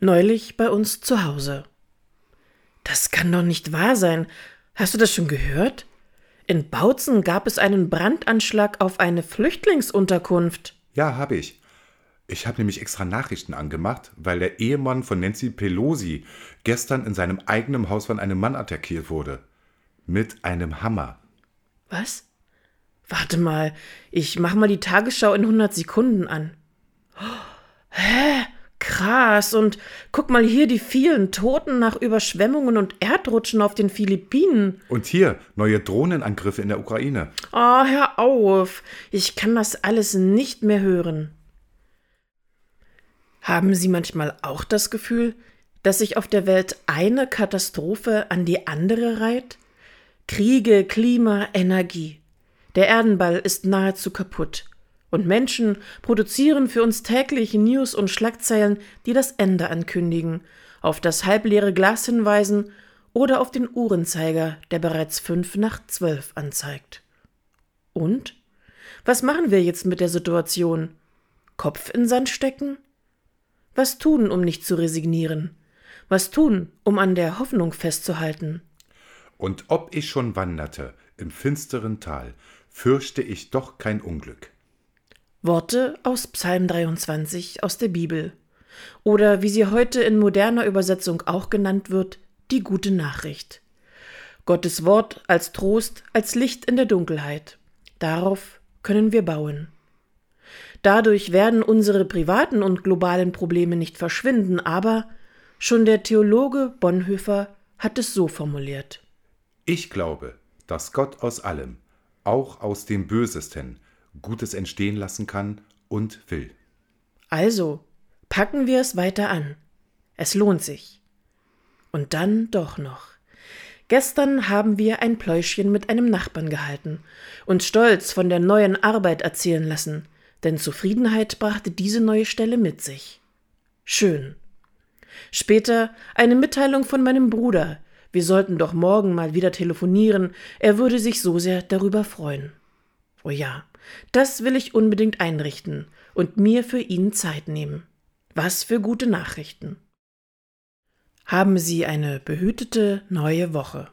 Neulich bei uns zu Hause. Das kann doch nicht wahr sein. Hast du das schon gehört? In Bautzen gab es einen Brandanschlag auf eine Flüchtlingsunterkunft. Ja, habe ich. Ich habe nämlich extra Nachrichten angemacht, weil der Ehemann von Nancy Pelosi gestern in seinem eigenen Haus von einem Mann attackiert wurde. Mit einem Hammer. Was? Warte mal, ich mach mal die Tagesschau in 100 Sekunden an. hä? Krass. Und guck mal hier die vielen Toten nach Überschwemmungen und Erdrutschen auf den Philippinen. Und hier neue Drohnenangriffe in der Ukraine. Oh, hör auf. Ich kann das alles nicht mehr hören. Haben Sie manchmal auch das Gefühl, dass sich auf der Welt eine Katastrophe an die andere reiht? Kriege, Klima, Energie. Der Erdenball ist nahezu kaputt. Und Menschen produzieren für uns täglich News und Schlagzeilen, die das Ende ankündigen, auf das halbleere Glas hinweisen oder auf den Uhrenzeiger, der bereits fünf nach zwölf anzeigt. Und? Was machen wir jetzt mit der Situation? Kopf in Sand stecken? Was tun, um nicht zu resignieren? Was tun, um an der Hoffnung festzuhalten? Und ob ich schon wanderte im finsteren Tal, fürchte ich doch kein Unglück. Worte aus Psalm 23 aus der Bibel. Oder wie sie heute in moderner Übersetzung auch genannt wird, die gute Nachricht. Gottes Wort als Trost, als Licht in der Dunkelheit. Darauf können wir bauen. Dadurch werden unsere privaten und globalen Probleme nicht verschwinden, aber schon der Theologe Bonhoeffer hat es so formuliert. Ich glaube, dass Gott aus allem, auch aus dem Bösesten, Gutes entstehen lassen kann und will. Also, packen wir es weiter an. Es lohnt sich. Und dann doch noch. Gestern haben wir ein Pläuschchen mit einem Nachbarn gehalten und stolz von der neuen Arbeit erzählen lassen, denn Zufriedenheit brachte diese neue Stelle mit sich. Schön. Später eine Mitteilung von meinem Bruder. Wir sollten doch morgen mal wieder telefonieren, er würde sich so sehr darüber freuen. Oh ja, das will ich unbedingt einrichten und mir für ihn Zeit nehmen. Was für gute Nachrichten. Haben Sie eine behütete neue Woche.